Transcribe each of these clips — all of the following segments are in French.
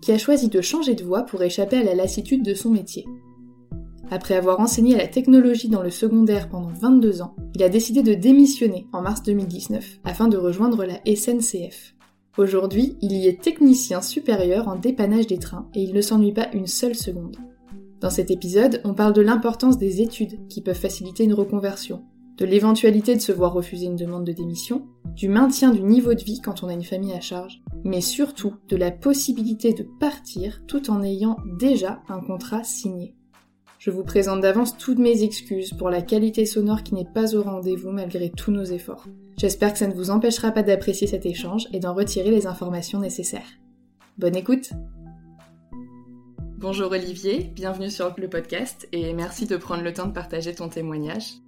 qui a choisi de changer de voie pour échapper à la lassitude de son métier. Après avoir enseigné la technologie dans le secondaire pendant 22 ans, il a décidé de démissionner en mars 2019 afin de rejoindre la SNCF. Aujourd'hui, il y est technicien supérieur en dépannage des trains et il ne s'ennuie pas une seule seconde. Dans cet épisode, on parle de l'importance des études qui peuvent faciliter une reconversion, de l'éventualité de se voir refuser une demande de démission, du maintien du niveau de vie quand on a une famille à charge, mais surtout de la possibilité de partir tout en ayant déjà un contrat signé. Je vous présente d'avance toutes mes excuses pour la qualité sonore qui n'est pas au rendez-vous malgré tous nos efforts. J'espère que ça ne vous empêchera pas d'apprécier cet échange et d'en retirer les informations nécessaires. Bonne écoute Bonjour Olivier, bienvenue sur le podcast et merci de prendre le temps de partager ton témoignage.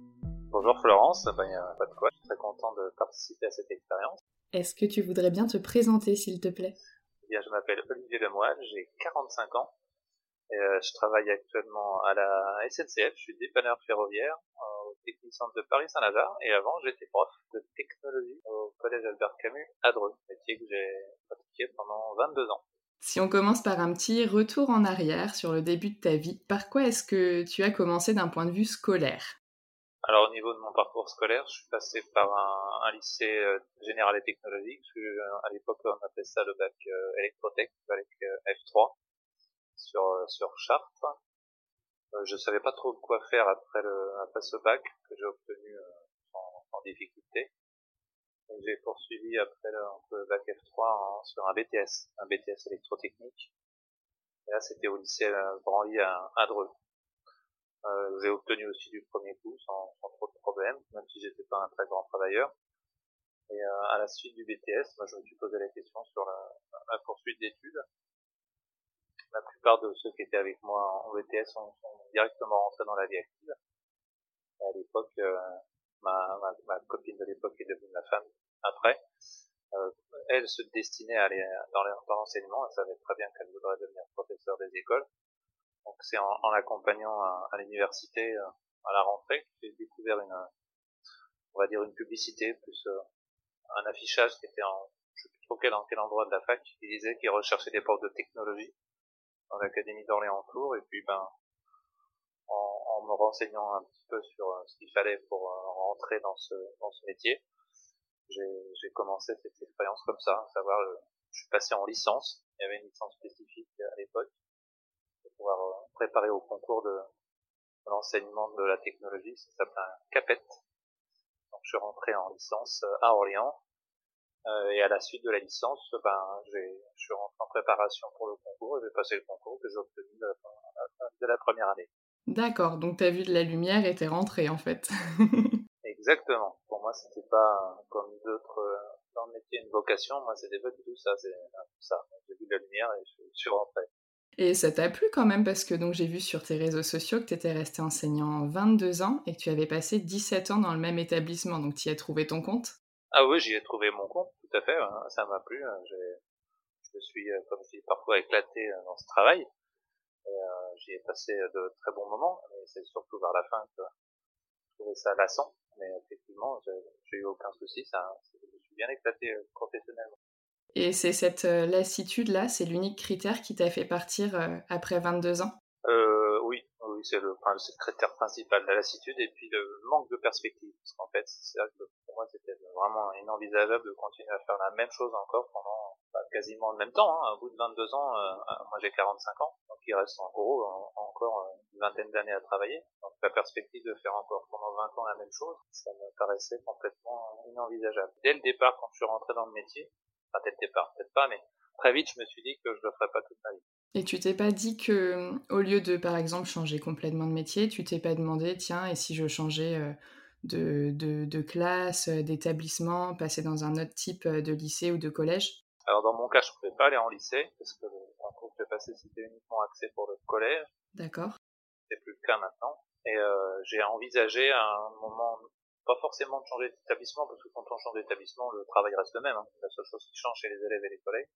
Bonjour Florence, ben, pas de quoi, je suis très content de participer à cette expérience. Est-ce que tu voudrais bien te présenter s'il te plaît? Eh bien, Je m'appelle Olivier Lemoine, j'ai 45 ans et euh, je travaille actuellement à la SNCF, je suis dépanneur ferroviaire euh, au technicien de Paris-Saint-Lazare et avant j'étais prof de technologie au collège Albert Camus à Dreux, métier que j'ai pratiqué pendant 22 ans. Si on commence par un petit retour en arrière sur le début de ta vie, par quoi est-ce que tu as commencé d'un point de vue scolaire? Alors au niveau de mon parcours scolaire, je suis passé par un, lycée euh, général et technologique. Euh, à l'époque, on appelait ça le bac euh, électrotech, avec F3 sur sur Chartres. je savais pas trop quoi faire après le après ce bac que j'ai obtenu sans, difficulté. J'ai poursuivi après le, bac F3 sur un BTS, un BTS électrotechnique. Et là, c'était au lycée Branly à, à Dreux. Euh, j'ai obtenu aussi du premier coup sans, sans trop de problèmes, même si j'étais pas un très grand travailleur. Et euh, à la suite du BTS, moi, je me suis posé la question sur la, la poursuite d'études. La plupart de ceux qui étaient avec moi en BTS sont, sont directement rentrés dans la vie active. Et à l'époque, euh, ma, ma, ma, copine de l'époque est devenue ma femme après. Euh, elle se destinait à aller dans l'enseignement, elle savait très bien qu'elle voudrait devenir professeur des écoles. Donc c'est en, en l'accompagnant à, à l'université euh, à la rentrée que j'ai découvert une, on va dire une publicité plus euh, un affichage qui était en, je sais plus trop quel, quel endroit de la fac, qui disait qu'il recherchait des profs de technologie dans l'académie d'Orléans-Tours et puis ben en, en, me renseignant un petit peu sur ce qu'il fallait pour rentrer dans ce, dans ce métier, j'ai commencé cette expérience comme ça, à savoir, je suis passé en licence, il y avait une licence spécifique à l'époque, pour pouvoir préparer au concours de, l'enseignement de la technologie, ça s'appelle un CAPET. Donc je suis rentré en licence à Orléans, euh, et à la suite de la licence, ben, je suis rentré en préparation pour le concours et j'ai passé le concours que j'ai obtenu de la, première année. D'accord, donc tu as vu de la lumière et t'es rentré en fait. Exactement. Pour moi, c'était pas comme d'autres euh, dans le métier une vocation. Moi, c'était pas du tout ça. C'est ça. J'ai vu de la lumière et je, suis rentré. Et ça t'a plu quand même parce que donc j'ai vu sur tes réseaux sociaux que tu étais resté enseignant 22 ans et que tu avais passé 17 ans dans le même établissement. Donc tu y as trouvé ton compte? Ah oui, j'y ai trouvé mon compte, tout à fait. Hein, ça m'a plu. Hein, je me suis, euh, comme je dis, parfois éclaté euh, dans ce travail. Euh, j'y ai passé de très bons moments. Mais c'est surtout vers la fin que je trouvais ça lassant. Mais effectivement, j'ai eu aucun souci. Ça, je suis bien éclaté professionnellement. Et c'est cette lassitude-là, c'est l'unique critère qui t'a fait partir après 22 ans? Euh, Oui, oui c'est le, critère principal, la lassitude et puis le manque de perspective. Parce qu'en fait, c'est ça que pour moi, c'était vraiment inenvisageable de continuer à faire la même chose encore pendant bah, quasiment le même temps. Hein. Au bout de 22 ans, euh, moi j'ai 45 ans, donc il reste en gros encore une vingtaine d'années à travailler. Donc la perspective de faire encore pendant 20 ans la même chose, ça me paraissait complètement inenvisageable. Dès le départ, quand je suis rentré dans le métier, enfin dès le départ, peut-être pas, mais très vite, je me suis dit que je le ferais pas toute ma vie. Et tu t'es pas dit que, au lieu de, par exemple, changer complètement de métier, tu t'es pas demandé, tiens, et si je changeais euh, de, de, de classe, euh, d'établissement, passer dans un autre type euh, de lycée ou de collège? Alors dans mon cas, je ne pouvais pas aller en lycée, parce que le concours que j'ai passé, c'était uniquement accès pour le collège. D'accord. C'est plus le cas maintenant. Et euh, j'ai envisagé à un moment, pas forcément de changer d'établissement, parce que quand on change d'établissement, le travail reste le même. Hein. La seule chose qui change chez les élèves et les collègues.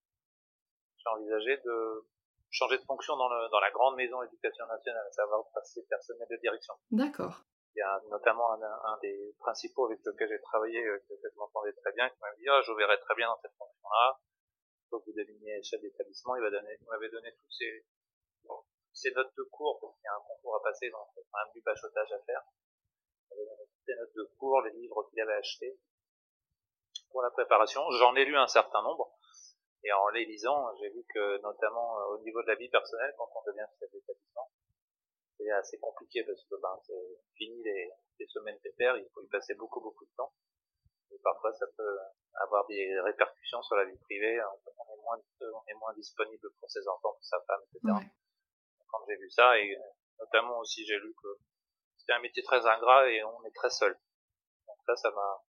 J'ai envisagé de changer de fonction dans, le, dans la grande maison éducation nationale, à savoir passer personnel de direction. D'accord. Il y a notamment un, un des principaux avec lequel j'ai travaillé, euh, que je m'entendais très bien, qui m'a dit, oh, je verrais très bien dans cette fonction-là. Quand vous deveniez chef d'établissement, il m'avait donné tous ces, ces notes de cours, parce qu'il y a un concours à passer, donc il y a quand même du bachotage à faire. Toutes ces notes de cours, les livres qu'il avait achetés pour la préparation. J'en ai lu un certain nombre. Et en les lisant, j'ai vu que notamment euh, au niveau de la vie personnelle, quand on devient chef d'établissement, c'est assez compliqué parce que ben, c'est fini les, les semaines pépères, il faut y passer beaucoup beaucoup de temps. Et parfois ça peut avoir des répercussions sur la vie privée, on est moins, on est moins disponible pour ses enfants, pour sa femme, etc. Quand j'ai vu ça, et notamment aussi j'ai lu que c'était un métier très ingrat et on est très seul. Donc ça, ça m'a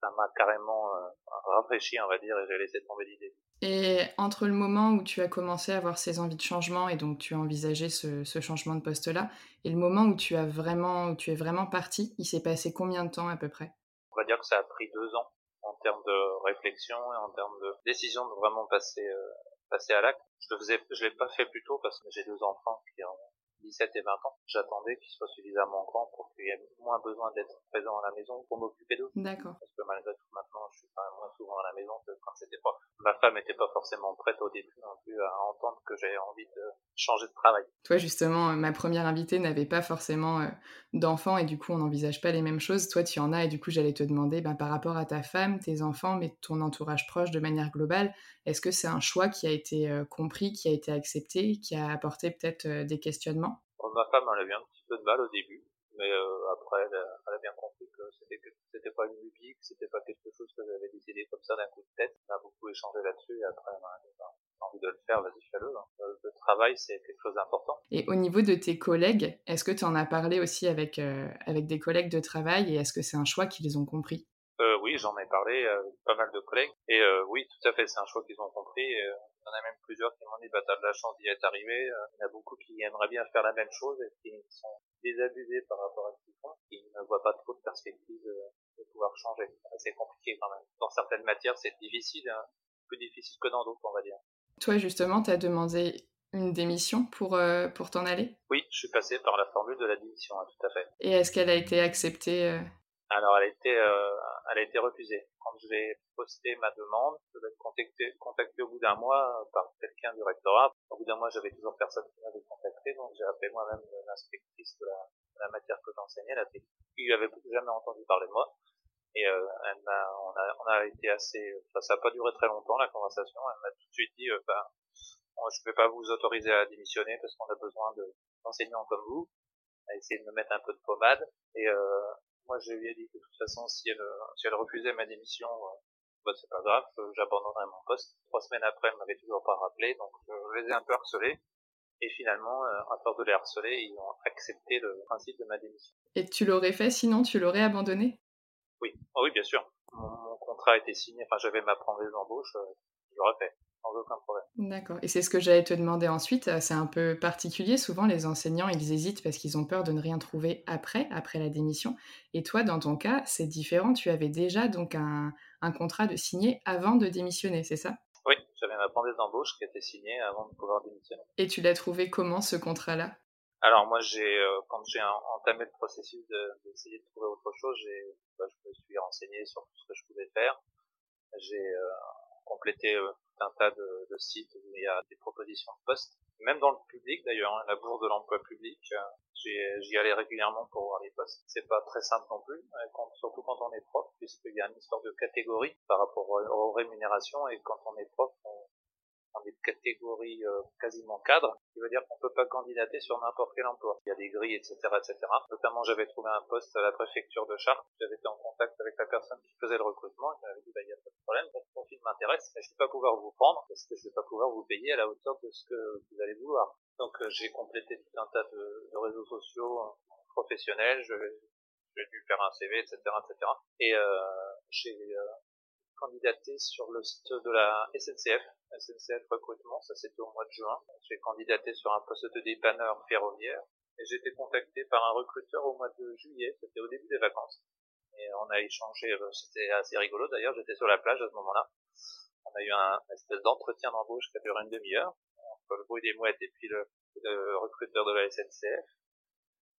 ça m'a carrément euh, rafraîchi, on va dire, et j'ai laissé tomber l'idée. Et entre le moment où tu as commencé à avoir ces envies de changement et donc tu as envisagé ce, ce changement de poste-là, et le moment où tu as vraiment, où tu es vraiment parti, il s'est passé combien de temps à peu près? On va dire que ça a pris deux ans en termes de réflexion et en termes de décision de vraiment passer, euh, passer à l'acte. Je le faisais, je l'ai pas fait plus tôt parce que j'ai deux enfants qui ont 17 et 20 ans, j'attendais qu'ils soient suffisamment grands pour qu'il y ait moins besoin d'être présent à la maison pour m'occuper d'eux. D'accord. Parce que malgré tout, maintenant, je suis quand même moins souvent à la maison que quand c'était pas. Ma femme n'était pas forcément prête au début non plus à entendre que j'avais envie de changer de travail. Toi, justement, euh, ma première invitée n'avait pas forcément euh, d'enfants et du coup, on n'envisage pas les mêmes choses. Toi, tu en as et du coup, j'allais te demander, ben, par rapport à ta femme, tes enfants, mais ton entourage proche de manière globale, est-ce que c'est un choix qui a été euh, compris, qui a été accepté, qui a apporté peut-être des questionnements? Ma femme, elle a eu un petit peu de mal au début, mais euh, après, elle a, bien compris que c'était c'était pas une lubie, que c'était pas quelque chose que j'avais décidé comme ça d'un coup de tête. On a beaucoup échangé là-dessus, et après, a envie de le faire, vas-y, fais-le. Hein. Le, travail, c'est quelque chose d'important. Et au niveau de tes collègues, est-ce que tu en as parlé aussi avec, euh, avec des collègues de travail, et est-ce que c'est un choix qu'ils ont compris? Euh, Oui, j'en ai parlé avec pas mal de collègues, et euh, oui, tout à fait, c'est un choix qu'ils ont compris. Et, il y en a même plusieurs qui m'ont dit, bah, t'as de la chance d'y être arrivé. Euh, il y en a beaucoup qui aimeraient bien faire la même chose et qui sont désabusés par rapport à ce qu'ils font, qui ne voient pas trop de perspective de, pouvoir changer. C'est compliqué quand même. Dans certaines matières, c'est difficile, hein. plus difficile que dans d'autres, on va dire. Toi, justement, t'as demandé une démission pour, euh, pour t'en aller? Oui, je suis passé par la formule de la démission, hein, tout à fait. Et est-ce qu'elle a été acceptée euh Alors, elle a été, elle a été refusée quand je vais poster ma demande, je vais être contacté, au bout d'un mois par quelqu'un du rectorat. Au bout d'un mois, j'avais toujours personne qui m'avait contacté, donc j'ai appelé moi-même l'inspectrice de la, matière que j'enseignais, la qui avait jamais entendu parler de moi. Et euh, elle m'a, on a, on a été assez, ça n'a pas duré très longtemps la conversation. Elle m'a tout de suite dit, euh, ben, je ne vais pas vous autoriser à démissionner parce qu'on a besoin de d'enseignants comme vous. Elle a essayé de me mettre un peu de pommade. Et euh, moi, je lui ai dit que de toute façon, si elle, si elle refusait ma démission, euh, bah, c'est pas grave, j'abandonnerai mon poste. Trois semaines après, elle m'avait toujours pas rappelé, donc je les ai un peu harcelés. Et finalement, euh, à force de les harceler, ils ont accepté le principe de ma démission. Et tu l'aurais fait sinon? Tu l'aurais abandonné? Oui, oh, oui, bien sûr. Mon, contrat a été signé, enfin j'avais ma promesse d'embauche, euh, je l'aurais fait sans aucun problème. D'accord. Et c'est ce que j'allais te demander ensuite. Euh, c'est un peu particulier. Souvent, les enseignants, ils hésitent parce qu'ils ont peur de ne rien trouver après, après la démission. Et toi, dans ton cas, c'est différent. Tu avais déjà donc un, un contrat de signer avant de démissionner, c'est ça? Oui, j'avais ma promesse d'embauche qui été signée avant de pouvoir démissionner. Et tu l'as trouvé comment ce contrat-là? Alors moi j'ai euh, quand j'ai entamé le processus d'essayer de, trouver autre chose, j'ai bah, je me suis renseigné sur tout ce que je pouvais faire. J'ai euh, complété euh, un tas de, de, sites où il y a des propositions de postes, même dans le public d'ailleurs, hein, la bourse de l'emploi public, euh, j'y allais régulièrement pour voir les postes. C'est pas très simple non plus, quand, surtout quand on est prof, puisqu'il y a une histoire de catégorie par rapport aux, rémunérations et quand on est prof, on, on est de catégorie euh, quasiment cadre, ce qui veut dire qu'on peut pas candidater sur n'importe quel emploi. Il y a des grilles, etc., etc. Notamment, j'avais trouvé un poste à la préfecture de Chartres. J'avais été en contact avec la personne qui faisait le recrutement. Je m'avait dit, bah, il n'y a pas de problème, votre profil m'intéresse, mais je ne vais pas pouvoir vous prendre parce que je ne vais pas pouvoir vous payer à la hauteur de ce que vous allez vouloir. Donc, euh, j'ai complété tout un tas de, réseaux sociaux euh, professionnels. j'ai dû faire un CV, etc., etc. Et euh, j'ai candidaté sur le site de la SNCF, SNCF recrutement, ça c'était au mois de juin. J'ai candidaté sur un poste de dépanneur ferroviaire et j'ai été contacté par un recruteur au mois de juillet, c'était au début des vacances. Et on a échangé, euh, c'était assez rigolo d'ailleurs, j'étais sur la plage à ce moment-là. On a eu un espèce d'entretien d'embauche qui a duré une demi-heure, entre le bruit des mouettes et puis le, le recruteur de la SNCF.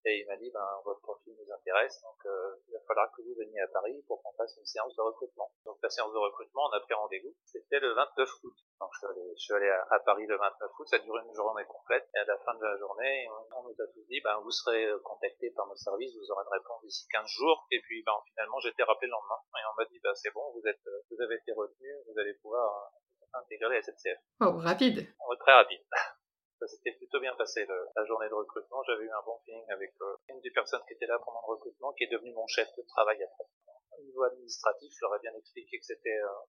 Et il m'a dit, ben, votre profil nous intéresse, donc euh, il va falloir que vous veniez à Paris pour qu'on fasse une séance de recrutement. Donc la séance de recrutement, on a pris rendez-vous. C'était le 29 août. Donc je suis allé, à, Paris le 29 août, ça a duré une journée complète. Et à la fin de la journée, on, nous a tous dit, ben, vous serez euh, contacté par nos services, vous aurez une réponse d'ici 15 jours. Et puis ben, finalement, j'ai été rappelé le lendemain. Et on m'a dit, ben, c'est bon, vous, êtes, euh, vous avez été retenu, vous allez pouvoir intégrer la SNCF. Oh, rapide. très rapide. ça s'était plutôt bien passé la journée de recrutement. J'avais eu un bon feeling avec euh, une des personnes qui était là pendant le recrutement, qui est devenue mon chef de travail après. Au niveau administratif, je leur ai bien expliqué que c'était, euh,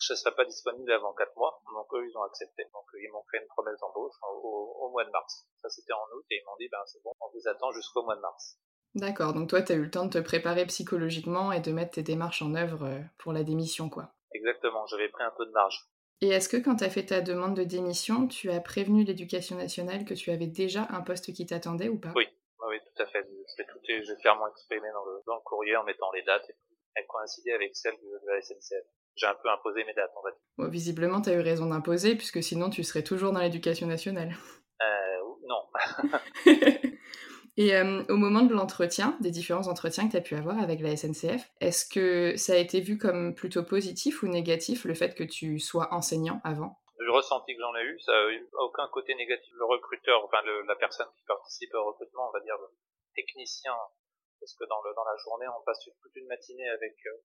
je ne serais pas disponible avant quatre mois, donc eux ils ont accepté. Donc ils m'ont fait une promesse d'embauche au, mois de mars. Ça c'était en août et ils m'ont dit ben c'est bon, on vous attend jusqu'au mois de mars. D'accord, donc toi tu as eu le temps de te préparer psychologiquement et de mettre tes démarches en œuvre euh, pour la démission quoi. Exactement, j'avais pris un peu de marge. Et est-ce que quand tu as fait ta demande de démission, tu as prévenu l'éducation nationale que tu avais déjà un poste qui t'attendait ou pas? Oui, oui, tout à fait. J'ai clairement exprimé dans le, dans le, courrier en mettant les dates et elles coïncidaient avec celles de, la SNCF. J'ai un peu imposé mes dates, en fait. visiblement, tu as eu raison d'imposer, puisque sinon tu serais toujours dans l'éducation nationale. Euh, non. Et euh, au moment de l'entretien, des différents entretiens que tu as pu avoir avec la SNCF, est-ce que ça a été vu comme plutôt positif ou négatif le fait que tu sois enseignant avant? Le ressenti que j'en ai eu, ça n'a eu aucun côté négatif. Le recruteur, enfin la personne qui participe au recrutement, on va dire le technicien, parce que dans, le, dans la journée, on passe toute une matinée avec euh,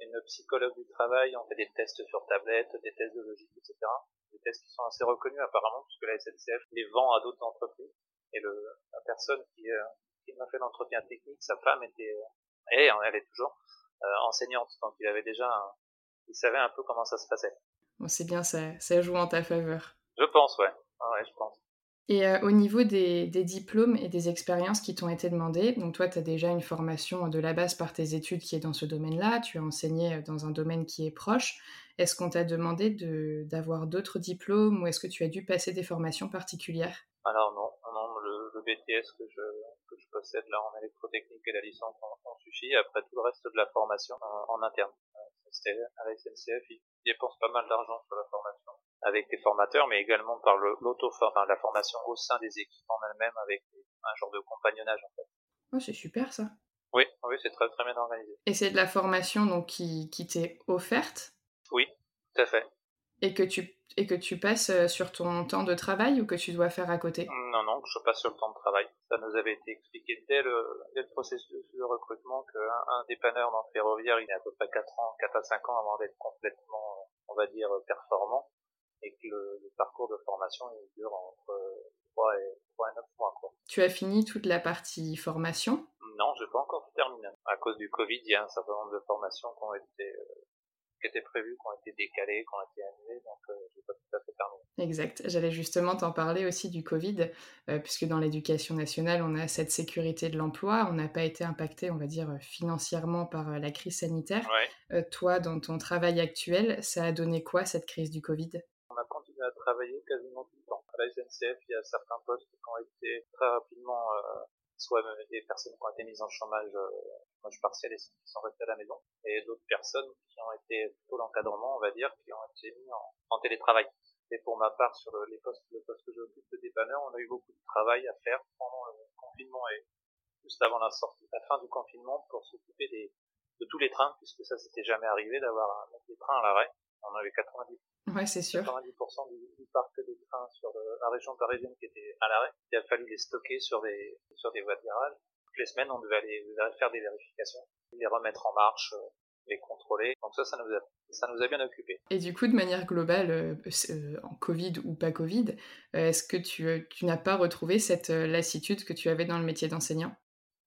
une psychologue du travail, on fait des tests sur tablette, des tests de logique, etc. Des tests qui sont assez reconnus apparemment, puisque la SNCF les vend à d'autres entreprises. Et le, la personne qui, euh, qui m'a fait l'entretien technique, sa femme était, euh, et elle est toujours euh, enseignante, donc il avait déjà, il savait un peu comment ça se passait. Bon, c'est bien, ça, ça joue en ta faveur. Je pense, ouais. ouais, je pense. Et au niveau des, des, diplômes et des expériences qui t'ont été demandées, donc toi, tu as déjà une formation de la base par tes études qui est dans ce domaine-là, tu as enseigné dans un domaine qui est proche. Est-ce qu'on t'a demandé d'avoir d'autres diplômes ou est-ce que tu as dû passer des formations particulières? Alors non, BTS que je, que je possède là en électrotechnique et la licence en, suffit. Après tout le reste de la formation en, interne. Euh, à la SNCF, ils dépensent pas mal d'argent sur la formation avec des formateurs, mais également par l'auto, enfin, la formation au sein des équipes en elles-mêmes avec un genre de compagnonnage en fait. Oh, c'est super ça. Oui, oui, c'est très très bien organisé. Et c'est de la formation donc qui, qui t'est offerte? Oui, tout à fait. Et que tu et que tu passes euh, sur ton temps de travail ou que tu dois faire à côté? Non, non, je passe sur le temps de travail. Ça nous avait été expliqué dès le, dès le processus de recrutement qu'un un dépanneur dans le ferroviaire, il a à peu près 4 ans, 4 à 5 ans avant d'être complètement, on va dire, performant et que le, le parcours de formation il dure entre 3 et, 3 et 9 mois. Quoi. Tu as fini toute la partie formation? Non, je n'ai pas encore terminé. À cause du Covid, il y a un certain nombre de formations qui ont été euh, qui étaient prévues, qui ont été décalées, qui ont été annulées, donc euh, je n'ai pas tout à fait terminé. Exact. J'allais justement t'en parler aussi du Covid, euh, puisque dans l'éducation nationale, on a cette sécurité de l'emploi, on n'a pas été impacté, on va dire, financièrement par euh, la crise sanitaire. Ouais. Euh, toi, dans ton travail actuel, ça a donné quoi cette crise du Covid? On a continué à travailler quasiment tout le temps. À la SNCF, il y a certains postes qui ont été très rapidement, soit même des personnes qui ont été mises en chômage, euh, partiel et qui sont restées à la maison, et d'autres personnes qui ont été plutôt l'encadrement, on va dire, qui ont été mis en, télétravail. Et pour ma part, sur le, les postes, le poste que j'occupe de dépanneur, on a eu beaucoup de travail à faire pendant le confinement et juste avant la sortie, la fin du confinement, pour s'occuper de tous les trains, puisque ça s'était jamais arrivé d'avoir des trains à l'arrêt. On avait 90 Ouais, c'est sûr. 90% du, du, parc des trains sur le, la région parisienne qui était à l'arrêt. Il a fallu les stocker sur des, sur des voies de garage. Toutes les semaines, on devait aller faire des vérifications, les remettre en marche, euh, les contrôler. Donc ça, ça nous a, ça nous a bien occupé. Et du coup, de manière globale, euh, euh, en Covid ou pas Covid, euh, est-ce que tu, tu n'as pas retrouvé cette euh, lassitude que tu avais dans le métier d'enseignant?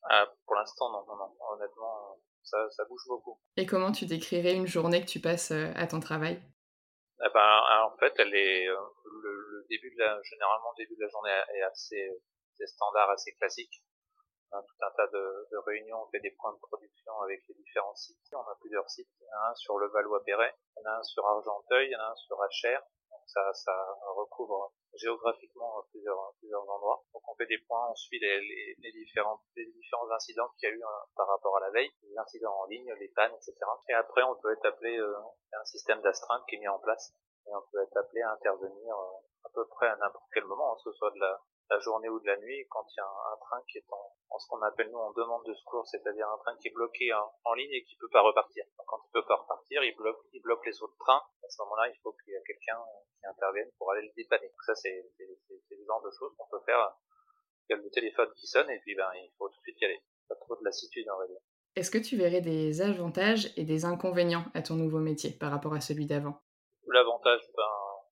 Ah, Pour l'instant, non, non, non. Honnêtement, ça, ça bouge beaucoup. Et comment tu décrirais une journée que tu passes euh, à ton travail? Eh ben, en fait, elle est le, le, début de la, généralement le début de la journée est assez, assez standard, assez classique. On a tout un tas de, réunions, on fait des points de production avec les différents sites. On a plusieurs sites. Un sur le Valois-Perret, un sur Argenteuil, un sur Achères. Ça, ça recouvre géographiquement plusieurs, plusieurs endroits. Donc on fait des points, on suit les, les, les différents, les différents incidents qu'il y a eu hein, par rapport à la veille, les incidents en ligne, les pannes, etc. Et après, on peut être appelé, euh, un système d'astreinte qui est mis en place, et on peut être appelé à intervenir euh, à peu près à n'importe quel moment, hein, que ce soit de la, la journée ou de la nuit, quand il y a un, un train qui est en, en ce qu'on appelle nous en demande de secours, c'est-à-dire un train qui est bloqué en, en ligne et qui peut pas repartir. Donc, quand il peut pas repartir, il bloque, il bloque les autres trains. À ce moment-là, il faut qu'il y ait quelqu'un qui intervienne pour aller le dépanner. Donc ça, c'est le genre de choses qu'on peut faire. Il y a le téléphone qui sonne et puis ben il faut tout de suite y aller. Pas trop de lassitude, on va dire. Est-ce que tu verrais des avantages et des inconvénients à ton nouveau métier par rapport à celui d'avant? L'avantage, ben,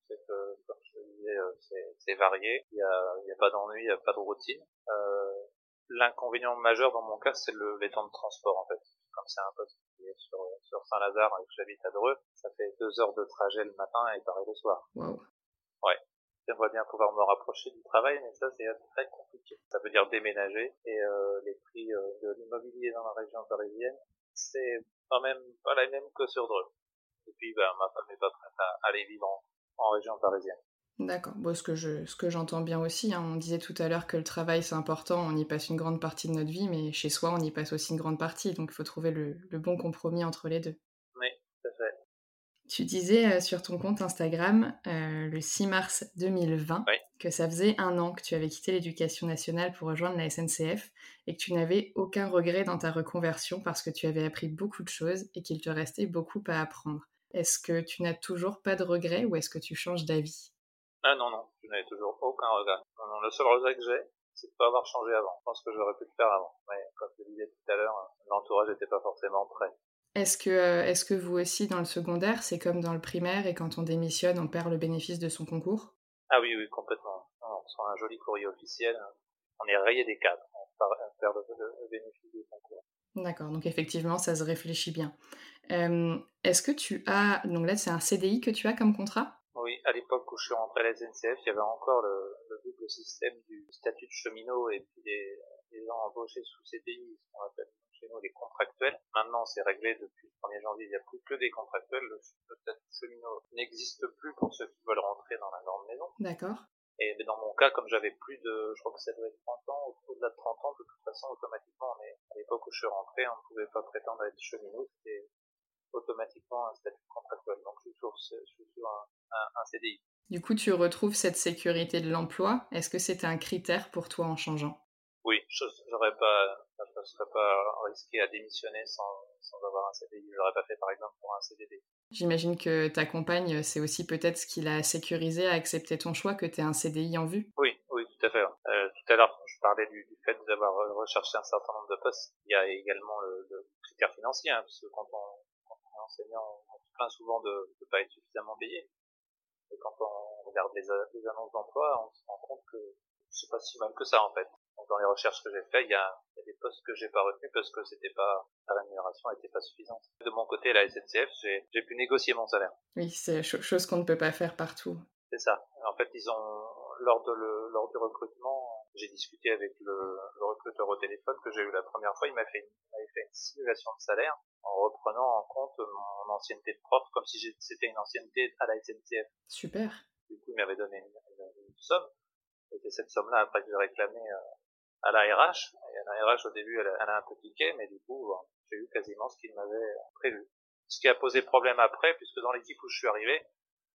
c'est que, comme je te disais, c'est varié. Il n'y a, y a pas d'ennui, il n'y a pas de routine. Euh, L'inconvénient majeur dans mon cas, c'est le, les temps de transport en fait. Comme c'est un poste qui est sur, sur Saint-Lazare et que j'habite à Dreux, ça fait deux heures de trajet le matin et pareil le soir. Wow. Ouais. J'aimerais bien pouvoir me rapprocher du travail, mais ça c'est très compliqué. Ça veut dire déménager et euh, les prix euh, de l'immobilier dans la région parisienne, c'est quand même pas la même que sur Dreux. Et puis ben, ma femme n'est pas prête à aller vivre en, en région parisienne. D'accord. Bon, ce que je, ce que j'entends bien aussi, hein, on disait tout à l'heure que le travail c'est important, on y passe une grande partie de notre vie, mais chez soi on y passe aussi une grande partie, donc il faut trouver le, le, bon compromis entre les deux. Oui, tout à fait. Tu disais euh, sur ton compte Instagram euh, le 6 mars 2020 oui. que ça faisait un an que tu avais quitté l'éducation nationale pour rejoindre la SNCF et que tu n'avais aucun regret dans ta reconversion parce que tu avais appris beaucoup de choses et qu'il te restait beaucoup à apprendre. Est-ce que tu n'as toujours pas de regrets ou est-ce que tu changes d'avis? Ah non, non, je n'avais toujours aucun regret. Non, non, le seul regret que j'ai, c'est de pas avoir changé avant. Je pense que j'aurais pu le faire avant. Mais comme je le disais tout à l'heure, l'entourage n'était pas forcément prêt. Est-ce que, euh, est-ce que vous aussi, dans le secondaire, c'est comme dans le primaire et quand on démissionne, on perd le bénéfice de son concours? Ah oui, oui, complètement. On reçoit un joli courrier officiel. On est rayé des cadres. On perd le bénéfice du concours. D'accord, donc effectivement, ça se réfléchit bien. Euh, est-ce que tu as... Donc là, c'est un CDI que tu as comme contrat? Oui, à l'époque où je suis rentré à la SNCF, il y avait encore le, le double système du statut de cheminot et puis des, des gens embauchés sous CDI, ce qu'on appelle chez nous les contractuels. Maintenant, c'est réglé depuis le 1er janvier, il n'y a plus que des contractuels. Le, le statut de cheminot n'existe plus pour ceux qui veulent rentrer dans la grande maison. D'accord. Et dans mon cas, comme j'avais plus de, je crois que ça devait être 30 ans, au-delà de 30 ans, de toute façon, automatiquement, on est, à l'époque où je suis rentré, on ne pouvait pas prétendre être cheminot, c'était automatiquement un statut contractuel. Donc je suis sur, je suis sur un, un, un, CDI. Du coup, tu retrouves cette sécurité de l'emploi. Est-ce que c'était un critère pour toi en changeant? Oui, je n'aurais pas, je serais pas risqué à démissionner sans, sans avoir un CDI. Je l'aurais pas fait par exemple pour un CDD. J'imagine que ta compagne, c'est aussi peut-être ce qui l'a sécurisé à accepter ton choix, que tu aies un CDI en vue? Oui, oui, tout à fait. Euh, tout à l'heure, je parlais du, du fait d'avoir recherché un certain nombre de postes. Il y a également le, le critère financier, hein, parce que quand on, enseignant, on se plaint souvent de ne pas être suffisamment payé. Et quand on regarde les, les annonces d'emploi, on se rend compte que c'est pas si mal que ça en fait dans les recherches que j'ai faites, il y a, des postes que j'ai pas retenus parce que c'était pas la rémunération n'était pas suffisante. De mon côté, la SNCF, j'ai pu négocier mon salaire. Oui, c'est chose qu'on ne peut pas faire partout. C'est ça. En fait, ils ont lors de le lors du recrutement, j'ai discuté avec le, le, recruteur au téléphone que j'ai eu la première fois. Il m'a fait, une, fait une simulation de salaire en reprenant en compte mon ancienneté de prof comme si c'était une ancienneté à la SNCF. Super. Du coup, il m'avait donné une, une, somme. Et cette somme-là, après, j'ai réclamé euh, à la RH. Et la RH, au début, elle, elle, a un peu piqué, mais du coup, j'ai eu quasiment ce qu'il m'avait prévu. Ce qui a posé problème après, puisque dans l'équipe où je suis arrivé,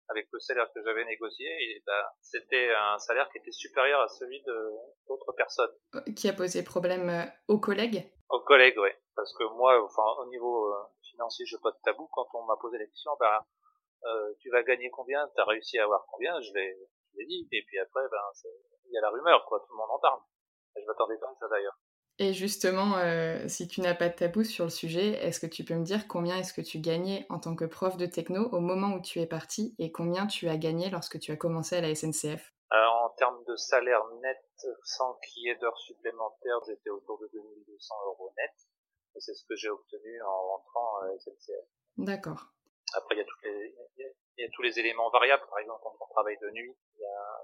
avec le salaire que j'avais négocié, et ben, c'était un salaire qui était supérieur à celui de d'autres personnes. Qui a posé problème euh, aux collègues? Aux collègues, oui. Parce que moi, enfin, au niveau euh, financier, je pas de tabou. Quand on m'a posé la question, ben, euh, tu vas gagner combien? Tu as réussi à avoir combien? Je l'ai dit. Et puis après, ben, il y a la rumeur, quoi. Tout le monde en parle. Je m'attendais pas à ça d'ailleurs. Et justement, euh, si tu n'as pas de tabou sur le sujet, est-ce que tu peux me dire combien est-ce que tu gagnais en tant que prof de techno au moment où tu es parti et combien tu as gagné lorsque tu as commencé à la SNCF Alors, En termes de salaire net, sans qu'il y ait d'heures supplémentaires, j'étais autour de 2200 euros net. Et c'est ce que j'ai obtenu en rentrant à la SNCF. D'accord. Après, il y a toutes les, il y a tous les éléments variables. Par exemple, quand on travaille de nuit,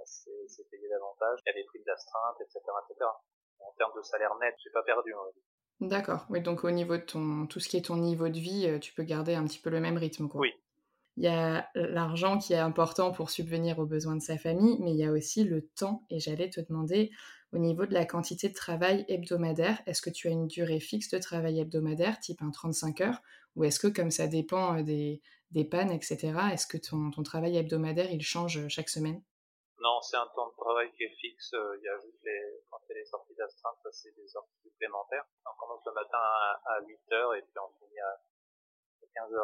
c'est payé davantage. Il y a des primes d'astreinte, etc., etc. En termes de salaire net, j'ai pas perdu. D'accord. Oui, donc au niveau de ton, tout ce qui est ton niveau de vie, euh, tu peux garder un petit peu le même rythme, quoi. Oui. Il y a l'argent qui est important pour subvenir aux besoins de sa famille, mais il y a aussi le temps. Et j'allais te demander, au niveau de la quantité de travail hebdomadaire, est-ce que tu as une durée fixe de travail hebdomadaire, type un 35 heures, ou est-ce que comme ça dépend euh, des, des pannes, etc., est-ce que ton, ton travail hebdomadaire, il change euh, chaque semaine? Non, c'est un temps de travail qui est fixe. Euh, il y a juste les, quand a les sorties d'astreinte, c'est des heures supplémentaires. On commence le matin à, 8h et puis on finit à 15h,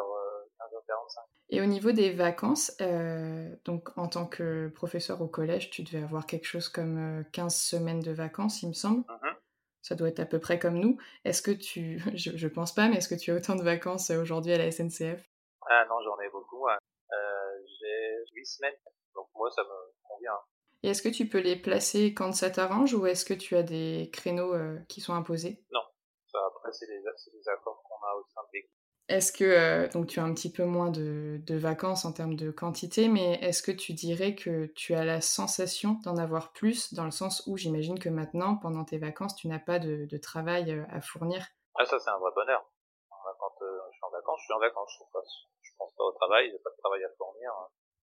15h45. Et au niveau des vacances, euh, donc en tant que professeur au collège, tu devais avoir quelque chose comme 15 semaines de vacances, il me semble. Mm-hmm. Ça doit être à peu près comme nous. Est-ce que tu, je, je pense pas, mais est-ce que tu as autant de vacances aujourd'hui à la SNCF ah non, j'en ai beaucoup. Hein. Euh, j'ai 8 semaines, donc moi ça me Et est-ce que tu peux les placer quand ça t'arrange ou est-ce que tu as des créneaux euh, qui sont imposés? Non, ça, après c'est des, des, accords qu'on a au sein de l'équipe. Est-ce que, euh, donc tu as un petit peu moins de, de, vacances en termes de quantité, mais est-ce que tu dirais que tu as la sensation d'en avoir plus, dans le sens où j'imagine que maintenant, pendant tes vacances, tu n'as pas de, de, travail à fournir? Ah ça c'est un vrai bonheur. Quand je suis en vacances, je suis en vacances, je pense pas au travail, j'ai pas de travail à fournir.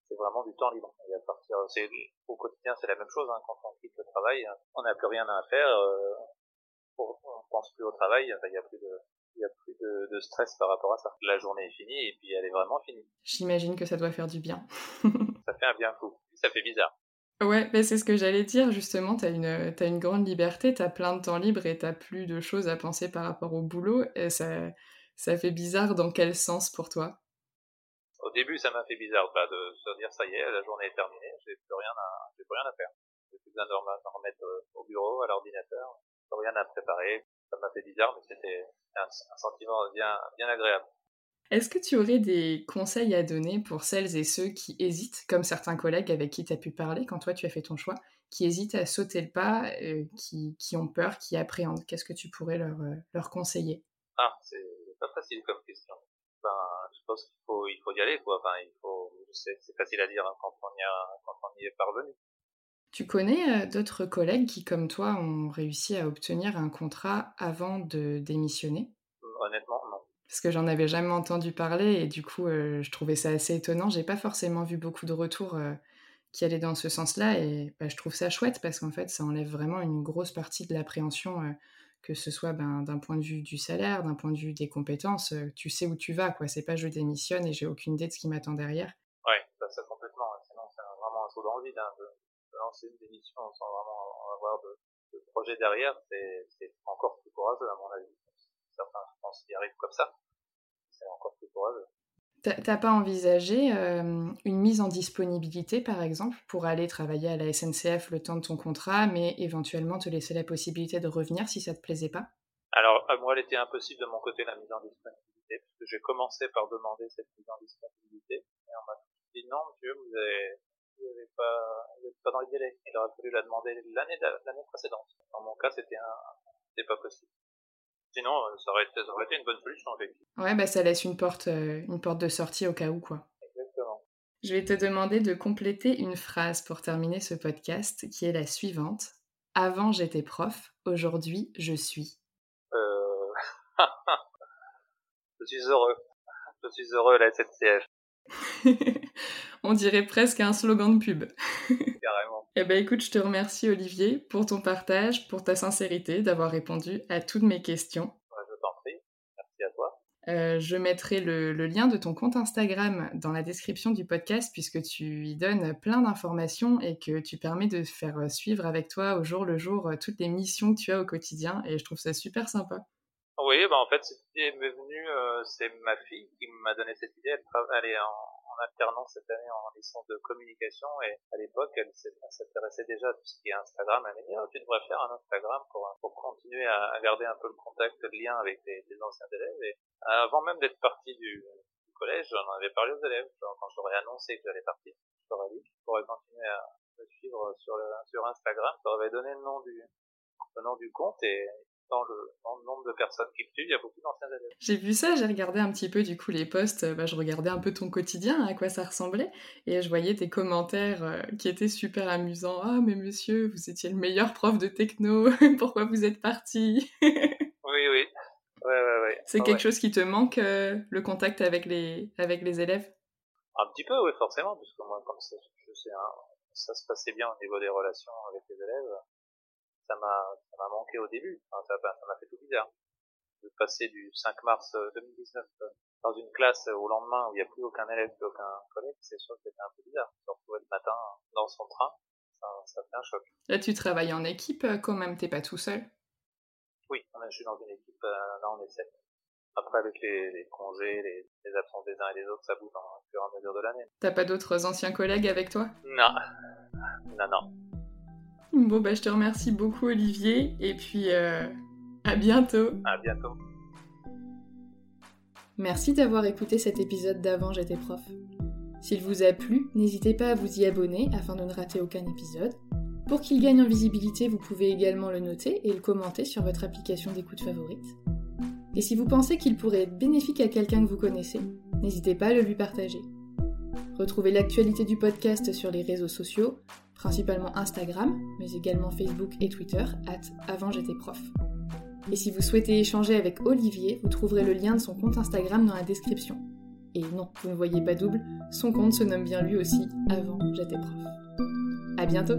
C'est vraiment du temps libre. Et à partir, c'est, au quotidien, c'est la même chose. Hein. Quand on quitte le travail, on n'a plus rien à faire. Euh, on pense plus au travail. Il n'y a plus de, il y a plus de, de, stress par rapport à ça. La journée est finie et puis elle est vraiment finie. J'imagine que ça doit faire du bien. ça fait un bien fou. Ça fait bizarre. Ouais, ben c'est ce que j'allais dire justement. T'as une, as une grande liberté, t'as plein de temps libre et t'as plus de choses à penser par rapport au boulot. Et ça, ça fait bizarre dans quel sens pour toi? Au début, ça m'a fait bizarre bah, de se dire ça y est, la journée est terminée, j'ai plus rien à, j'ai plus rien à faire. J'ai plus besoin de me remettre euh, au bureau, à l'ordinateur, rien à préparer. Ça m'a fait bizarre, mais c'était un, un, sentiment bien, bien agréable. Est-ce que tu aurais des conseils à donner pour celles et ceux qui hésitent, comme certains collègues avec qui tu as pu parler quand toi tu as fait ton choix, qui hésitent à sauter le pas, euh, qui, qui, ont peur, qui appréhendent? Qu'est-ce que tu pourrais leur, euh, leur conseiller? Ah, c'est pas facile comme question je pense qu'il faut, il faut y aller, quoi. Enfin, il faut, c'est, facile à dire hein, quand, on y a, quand on y est parvenu. Tu connais euh, d'autres collègues qui, comme toi, ont réussi à obtenir un contrat avant de démissionner? Honnêtement, non. Parce que j'en avais jamais entendu parler et du coup, euh, je trouvais ça assez étonnant. J'ai pas forcément vu beaucoup de retours euh, qui allaient dans ce sens-là et bah, je trouve ça chouette parce qu'en fait, ça enlève vraiment une grosse partie de l'appréhension que ce soit ben, d'un point de vue du salaire, d'un point de vue des compétences, euh, tu sais où tu vas, quoi. C'est pas je démissionne et j'ai aucune idée de ce qui m'attend derrière. Ouais, ça, complètement. Sinon, c'est vraiment un saut dans le vide hein, de, lancer une démission sans vraiment avoir de, le projet derrière, c'est encore plus courageux à mon avis. Certains, je pense, y arrivent comme ça. C'est encore plus courageux. T'as pas envisagé euh, une mise en disponibilité, par exemple, pour aller travailler à la SNCF le temps de ton contrat, mais éventuellement te laisser la possibilité de revenir si ça te plaisait pas? Alors, moi, elle était impossible de mon côté, la mise en disponibilité, parce que j'ai commencé par demander cette mise en disponibilité, et on m'a dit non, monsieur, vous avez, vous avez pas, dans les délais. Il aurait fallu la demander l'année, l'année précédente. Dans mon cas, c'était un, c'était pas possible. Sinon, euh, ça aurait, été, ça aurait été une bonne solution, effectivement. Ouais, bah ça laisse une porte, euh, une porte de sortie au cas où, quoi. Exactement. Je vais te demander de compléter une phrase pour terminer ce podcast, qui est la suivante. Avant j'étais prof, aujourd'hui je suis. Euh... je suis heureux. Je suis heureux à la SNCF. On dirait presque un slogan de pub. Carrément. Eh ben écoute, je te remercie Olivier pour ton partage, pour ta sincérité, d'avoir répondu à toutes mes questions. Je t'en prie. Merci à toi. Euh, je mettrai le, le, lien de ton compte Instagram dans la description du podcast puisque tu y donnes plein d'informations et que tu permets de faire suivre avec toi au jour le jour toutes les missions que tu as au quotidien et je trouve ça super sympa. Oui, bah en fait, cette idée m'est venue, euh, c'est ma fille qui m'a donné cette idée. Elle, elle est en, alternance cette année en licence de communication et à l'époque, elle s'intéressait déjà à tout ce qui est Instagram. Elle m'a dit, oh, tu devrais faire un Instagram pour, continuer à, garder un peu le contact, le lien avec les, anciens élèves. Et avant même d'être partie du, collège, j'en avais parlé aux élèves. Quand j'aurais annoncé que j'allais partir, ai dit qu'ils pourraient continuer à me suivre sur, le, sur Instagram. Avais donné le nom du, le nom du compte et dans le, dans le, nombre de personnes qui me suivent, il y a beaucoup d'anciens élèves. J'ai vu ça, j'ai regardé un petit peu du coup les posts, bah, je regardais un peu ton quotidien, à quoi ça ressemblait, et je voyais tes commentaires euh, qui étaient super amusants. Ah, mais monsieur, vous étiez le meilleur prof de techno, pourquoi vous êtes parti? Oui, oui. Ouais, ouais, ouais. C'est ah, quelque chose qui te manque, euh, le contact avec les, avec les élèves? Un petit peu, oui, forcément, parce que moi, comme ça, je sais, hein, ça se passait bien au niveau des relations avec les élèves ça m'a ça m'a manqué au début. Enfin, ça m'a ça fait tout bizarre. De passer du 5 mars 2019 dans une classe au lendemain où il n'y a plus aucun élève, plus aucun collègue, c'est sûr que c'était un peu bizarre. Retrouver le matin dans son train, ça, ça fait un choc. Là, tu travailles en équipe quand même, t'es pas tout seul Oui, je suis dans une équipe, euh, là on est sept. Après, avec les, les congés, les, les, absences des uns et des autres, ça bouge au fur et à mesure de l'année. T'as pas d'autres anciens collègues avec toi? Non. Non, non. Bon, bah, je te remercie beaucoup, Olivier, et puis euh, à bientôt. À bientôt. Merci d'avoir écouté cet épisode d'Avant J'étais prof. S'il vous a plu, n'hésitez pas à vous y abonner afin de ne rater aucun épisode. Pour qu'il gagne en visibilité, vous pouvez également le noter et le commenter sur votre application d'écoute favorite. Et si vous pensez qu'il pourrait être bénéfique à quelqu'un que vous connaissez, n'hésitez pas à le lui partager. Retrouvez l'actualité du podcast sur les réseaux sociaux, principalement Instagram, mais également Facebook et Twitter, at avant j'étais prof. Et si vous souhaitez échanger avec Olivier, vous trouverez le lien de son compte Instagram dans la description. Et non, vous ne voyez pas double, son compte se nomme bien lui aussi, avant j'étais prof. À bientôt!